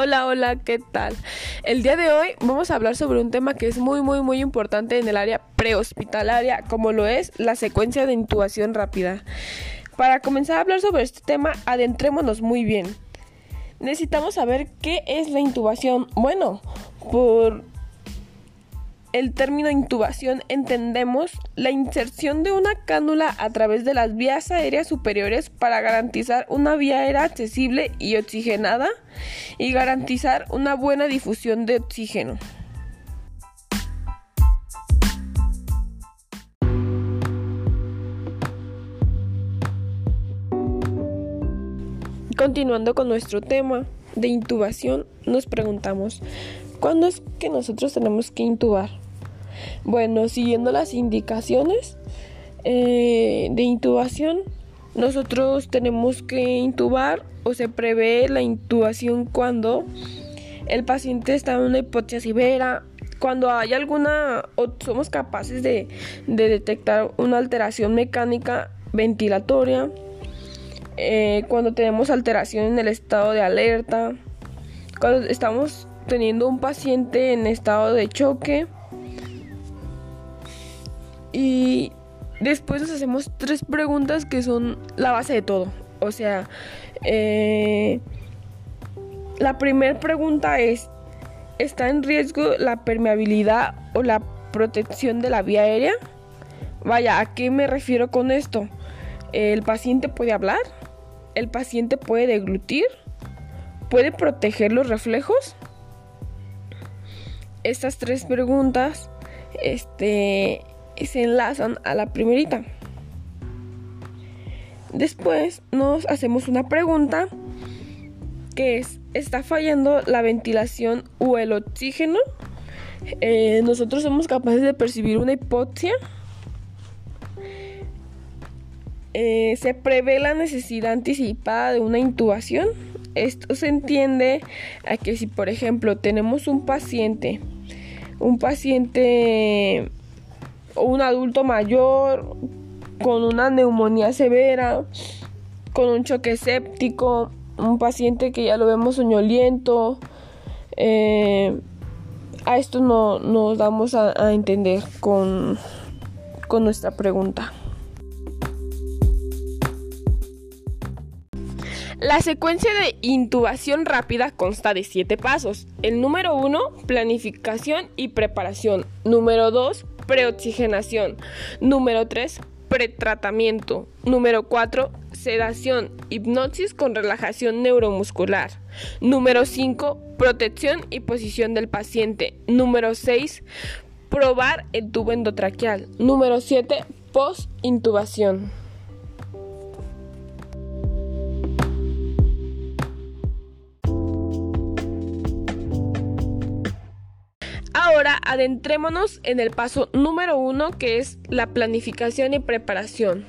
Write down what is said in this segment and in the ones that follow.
Hola, hola, ¿qué tal? El día de hoy vamos a hablar sobre un tema que es muy, muy, muy importante en el área prehospitalaria, como lo es la secuencia de intubación rápida. Para comenzar a hablar sobre este tema, adentrémonos muy bien. Necesitamos saber qué es la intubación. Bueno, por el término intubación entendemos la inserción de una cánula a través de las vías aéreas superiores para garantizar una vía aérea accesible y oxigenada y garantizar una buena difusión de oxígeno. Continuando con nuestro tema de intubación, nos preguntamos, ¿Cuándo es que nosotros tenemos que intubar? Bueno, siguiendo las indicaciones eh, de intubación, nosotros tenemos que intubar o se prevé la intubación cuando el paciente está en una hipoxia severa, cuando hay alguna o somos capaces de, de detectar una alteración mecánica ventilatoria, eh, cuando tenemos alteración en el estado de alerta, cuando estamos teniendo un paciente en estado de choque. Y después nos hacemos tres preguntas que son la base de todo. O sea, eh, la primera pregunta es, ¿está en riesgo la permeabilidad o la protección de la vía aérea? Vaya, ¿a qué me refiero con esto? ¿El paciente puede hablar? ¿El paciente puede deglutir? ¿Puede proteger los reflejos? Estas tres preguntas este, se enlazan a la primerita. Después nos hacemos una pregunta que es, ¿está fallando la ventilación o el oxígeno? Eh, nosotros somos capaces de percibir una hipoxia. Eh, se prevé la necesidad anticipada de una intubación. Esto se entiende a que si por ejemplo tenemos un paciente un paciente o un adulto mayor con una neumonía severa, con un choque séptico, un paciente que ya lo vemos soñoliento. Eh, a esto no nos damos a, entender con, con nuestra pregunta. La secuencia de intubación rápida consta de siete pasos. El número 1, planificación y preparación. Número 2, preoxigenación. Número 3, pretratamiento. Número 4, sedación, hipnosis con relajación neuromuscular. Número 5, protección y posición del paciente. Número 6, probar el tubo endotraqueal. Número 7, post-intubación. Adentrémonos en el paso número uno que es la planificación y preparación.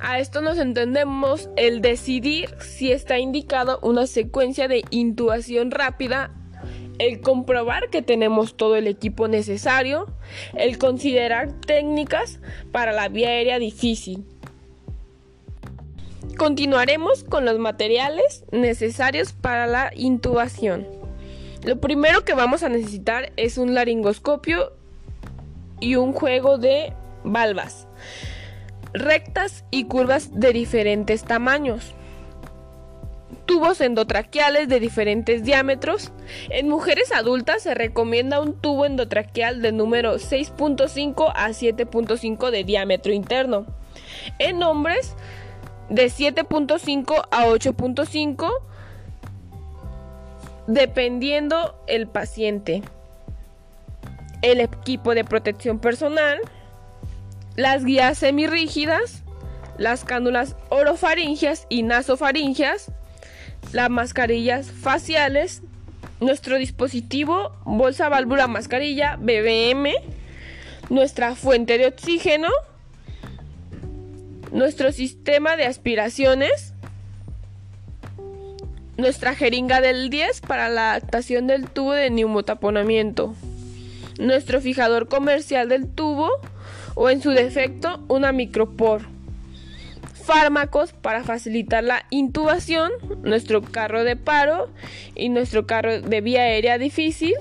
A esto nos entendemos el decidir si está indicado una secuencia de intubación rápida, el comprobar que tenemos todo el equipo necesario, el considerar técnicas para la vía aérea difícil. Continuaremos con los materiales necesarios para la intubación. Lo primero que vamos a necesitar es un laringoscopio y un juego de valvas, rectas y curvas de diferentes tamaños. Tubos endotraqueales de diferentes diámetros. En mujeres adultas se recomienda un tubo endotraqueal de número 6.5 a 7.5 de diámetro interno. En hombres de 7.5 a 8.5 dependiendo el paciente, el equipo de protección personal, las guías semirrígidas, las cánulas orofaringias y nasofaringias, las mascarillas faciales, nuestro dispositivo bolsa válvula mascarilla BBM, nuestra fuente de oxígeno, nuestro sistema de aspiraciones, nuestra jeringa del 10 para la adaptación del tubo de neumotaponamiento, nuestro fijador comercial del tubo o en su defecto una micropor. fármacos para facilitar la intubación, nuestro carro de paro y nuestro carro de vía aérea difícil.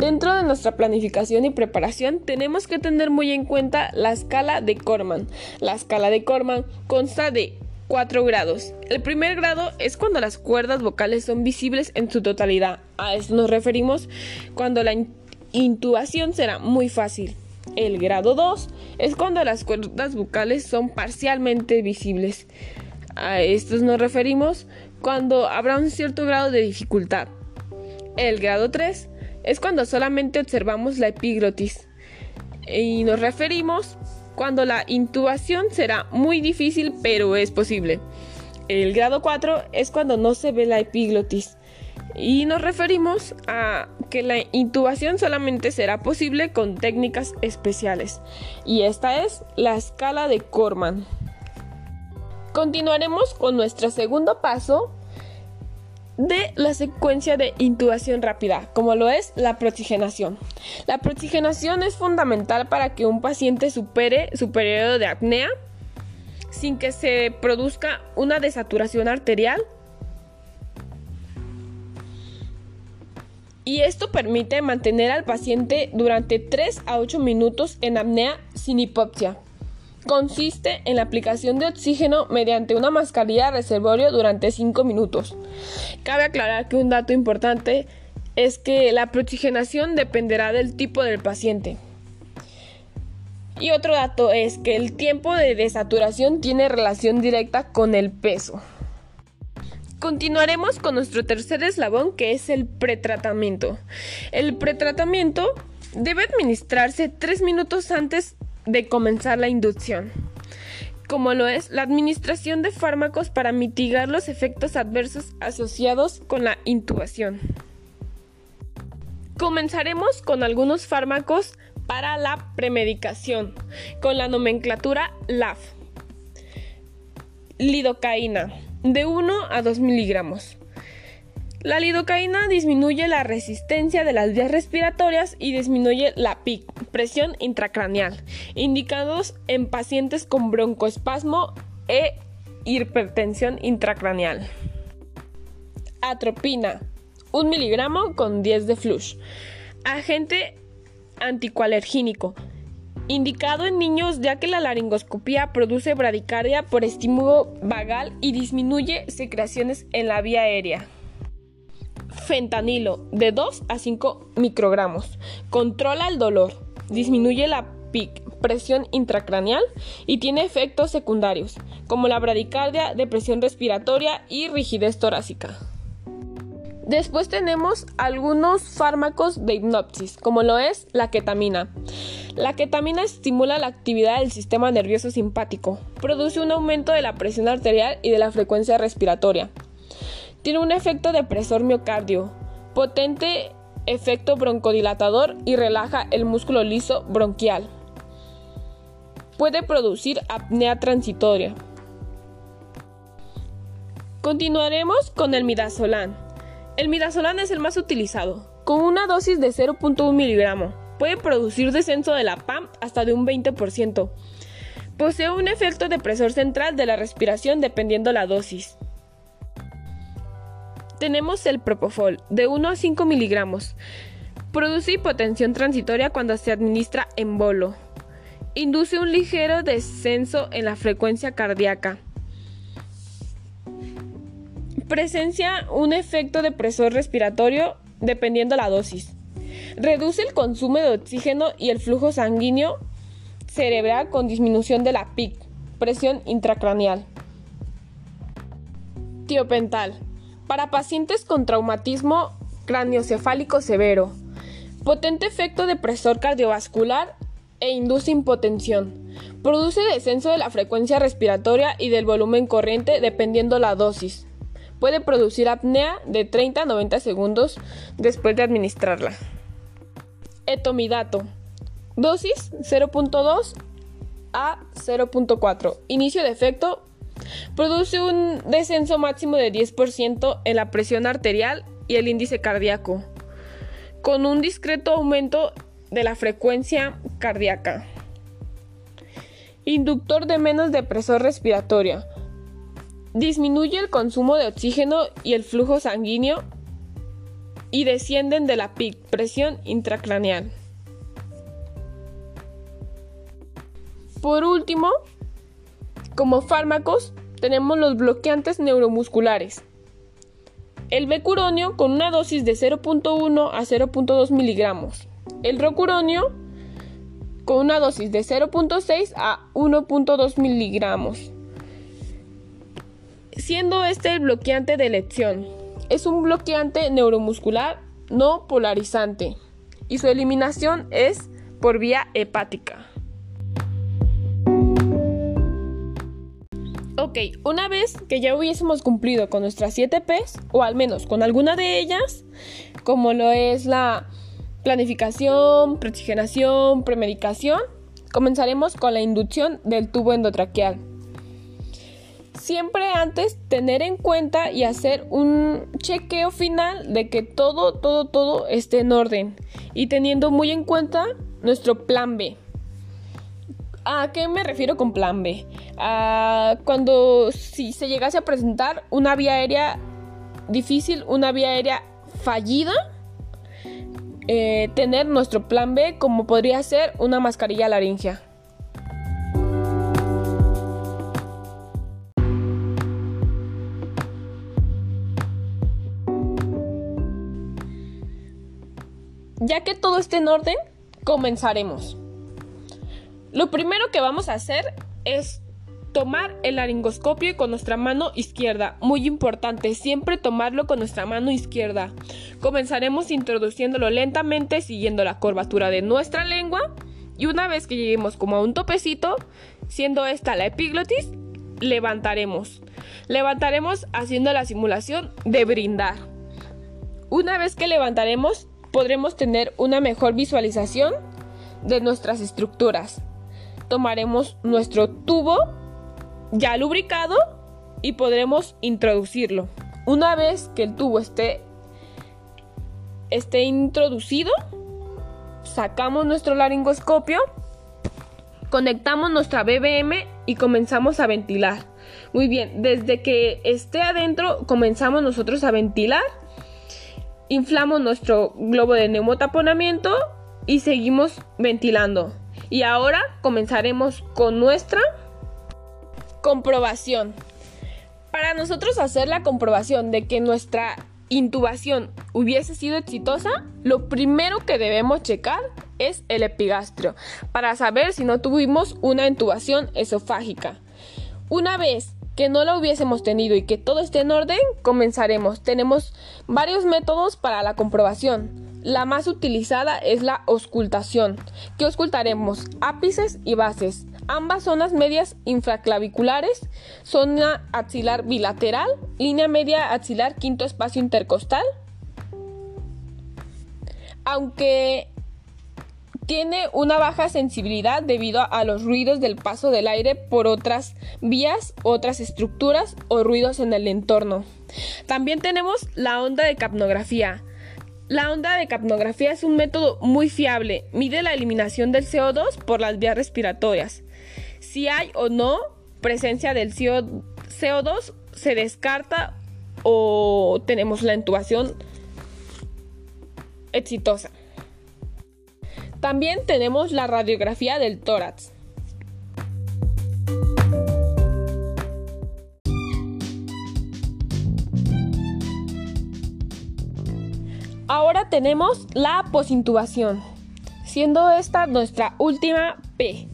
Dentro de nuestra planificación y preparación tenemos que tener muy en cuenta la escala de Corman. La escala de Corman consta de 4 grados. El primer grado es cuando las cuerdas vocales son visibles en su totalidad. A esto nos referimos cuando la intubación será muy fácil. El grado 2 es cuando las cuerdas vocales son parcialmente visibles. A esto nos referimos cuando habrá un cierto grado de dificultad. El grado 3 es cuando solamente observamos la epiglotis. Y nos referimos cuando la intubación será muy difícil, pero es posible. El grado 4 es cuando no se ve la epiglotis. Y nos referimos a que la intubación solamente será posible con técnicas especiales. Y esta es la escala de Corman. Continuaremos con nuestro segundo paso de la secuencia de intubación rápida, como lo es la proxigenación. La proxigenación es fundamental para que un paciente supere su periodo de apnea sin que se produzca una desaturación arterial. Y esto permite mantener al paciente durante 3 a 8 minutos en apnea sin hipoxia consiste en la aplicación de oxígeno mediante una mascarilla reservorio durante 5 minutos. Cabe aclarar que un dato importante es que la proxigenación dependerá del tipo del paciente. Y otro dato es que el tiempo de desaturación tiene relación directa con el peso. Continuaremos con nuestro tercer eslabón que es el pretratamiento. El pretratamiento debe administrarse 3 minutos antes de comenzar la inducción, como lo es la administración de fármacos para mitigar los efectos adversos asociados con la intubación. Comenzaremos con algunos fármacos para la premedicación, con la nomenclatura LAF. Lidocaína, de 1 a 2 miligramos. La lidocaína disminuye la resistencia de las vías respiratorias y disminuye la PIC, presión intracraneal, indicados en pacientes con broncoespasmo e hipertensión intracraneal. Atropina, 1 miligramo con 10 de flush. Agente anticoalergínico, indicado en niños ya que la laringoscopía produce bradicardia por estímulo vagal y disminuye secreciones en la vía aérea fentanilo de 2 a 5 microgramos. Controla el dolor, disminuye la presión intracraneal y tiene efectos secundarios, como la bradicardia, depresión respiratoria y rigidez torácica. Después tenemos algunos fármacos de hipnosis, como lo es la ketamina. La ketamina estimula la actividad del sistema nervioso simpático, produce un aumento de la presión arterial y de la frecuencia respiratoria, tiene un efecto depresor miocardio, potente efecto broncodilatador y relaja el músculo liso bronquial. Puede producir apnea transitoria. Continuaremos con el midazolam. El midazolam es el más utilizado, con una dosis de 0.1 miligramo. Puede producir descenso de la PAM hasta de un 20%. Posee un efecto depresor central de la respiración dependiendo la dosis. Tenemos el Propofol, de 1 a 5 miligramos. Produce hipotensión transitoria cuando se administra en bolo. Induce un ligero descenso en la frecuencia cardíaca. Presencia un efecto depresor respiratorio dependiendo la dosis. Reduce el consumo de oxígeno y el flujo sanguíneo cerebral con disminución de la PIC, presión intracraneal. Tiopental para pacientes con traumatismo craniocefálico severo, potente efecto depresor cardiovascular e induce impotención. Produce descenso de la frecuencia respiratoria y del volumen corriente dependiendo la dosis. Puede producir apnea de 30 a 90 segundos después de administrarla. Etomidato. Dosis 0.2 a 0.4. Inicio de efecto Produce un descenso máximo de 10% en la presión arterial y el índice cardíaco, con un discreto aumento de la frecuencia cardíaca. Inductor de menos depresor respiratorio. Disminuye el consumo de oxígeno y el flujo sanguíneo y descienden de la PIC, presión intracraneal. Por último, como fármacos, tenemos los bloqueantes neuromusculares. El becuronio con una dosis de 0.1 a 0.2 miligramos. El rocuronio con una dosis de 0.6 a 1.2 miligramos. Siendo este el bloqueante de elección. Es un bloqueante neuromuscular no polarizante y su eliminación es por vía hepática. Ok, una vez que ya hubiésemos cumplido con nuestras 7 P's, o al menos con alguna de ellas, como lo es la planificación, preoxigenación, premedicación, comenzaremos con la inducción del tubo endotraqueal. Siempre antes tener en cuenta y hacer un chequeo final de que todo, todo, todo esté en orden y teniendo muy en cuenta nuestro plan B. ¿A qué me refiero con plan B? A cuando si se llegase a presentar una vía aérea difícil, una vía aérea fallida, eh, tener nuestro plan B como podría ser una mascarilla laringea. Ya que todo esté en orden, comenzaremos. Lo primero que vamos a hacer es tomar el laringoscopio con nuestra mano izquierda. Muy importante, siempre tomarlo con nuestra mano izquierda. Comenzaremos introduciéndolo lentamente siguiendo la curvatura de nuestra lengua y una vez que lleguemos como a un topecito, siendo esta la epiglotis, levantaremos. Levantaremos haciendo la simulación de brindar. Una vez que levantaremos, podremos tener una mejor visualización de nuestras estructuras tomaremos nuestro tubo ya lubricado y podremos introducirlo. Una vez que el tubo esté, esté introducido, sacamos nuestro laringoscopio, conectamos nuestra BBM y comenzamos a ventilar. Muy bien, desde que esté adentro comenzamos nosotros a ventilar, inflamos nuestro globo de neumotaponamiento y seguimos ventilando. Y ahora comenzaremos con nuestra comprobación. Para nosotros hacer la comprobación de que nuestra intubación hubiese sido exitosa, lo primero que debemos checar es el epigastrio para saber si no tuvimos una intubación esofágica. Una vez que no la hubiésemos tenido y que todo esté en orden, comenzaremos. Tenemos varios métodos para la comprobación. La más utilizada es la auscultación, que auscultaremos ápices y bases, ambas zonas medias infraclaviculares, zona axilar bilateral, línea media axilar quinto espacio intercostal. Aunque tiene una baja sensibilidad debido a los ruidos del paso del aire por otras vías, otras estructuras o ruidos en el entorno. También tenemos la onda de capnografía la onda de capnografía es un método muy fiable. Mide la eliminación del CO2 por las vías respiratorias. Si hay o no presencia del CO2, se descarta o tenemos la intubación exitosa. También tenemos la radiografía del tórax. Tenemos la posintubación, siendo esta nuestra última P.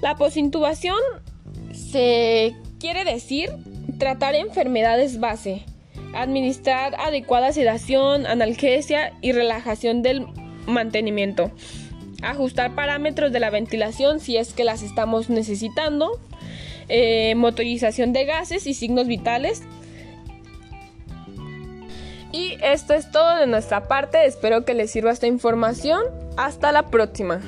La posintubación se quiere decir tratar enfermedades base, administrar adecuada sedación, analgesia y relajación del mantenimiento, ajustar parámetros de la ventilación si es que las estamos necesitando, eh, motorización de gases y signos vitales y esto es todo de nuestra parte. Espero que les sirva esta información. Hasta la próxima.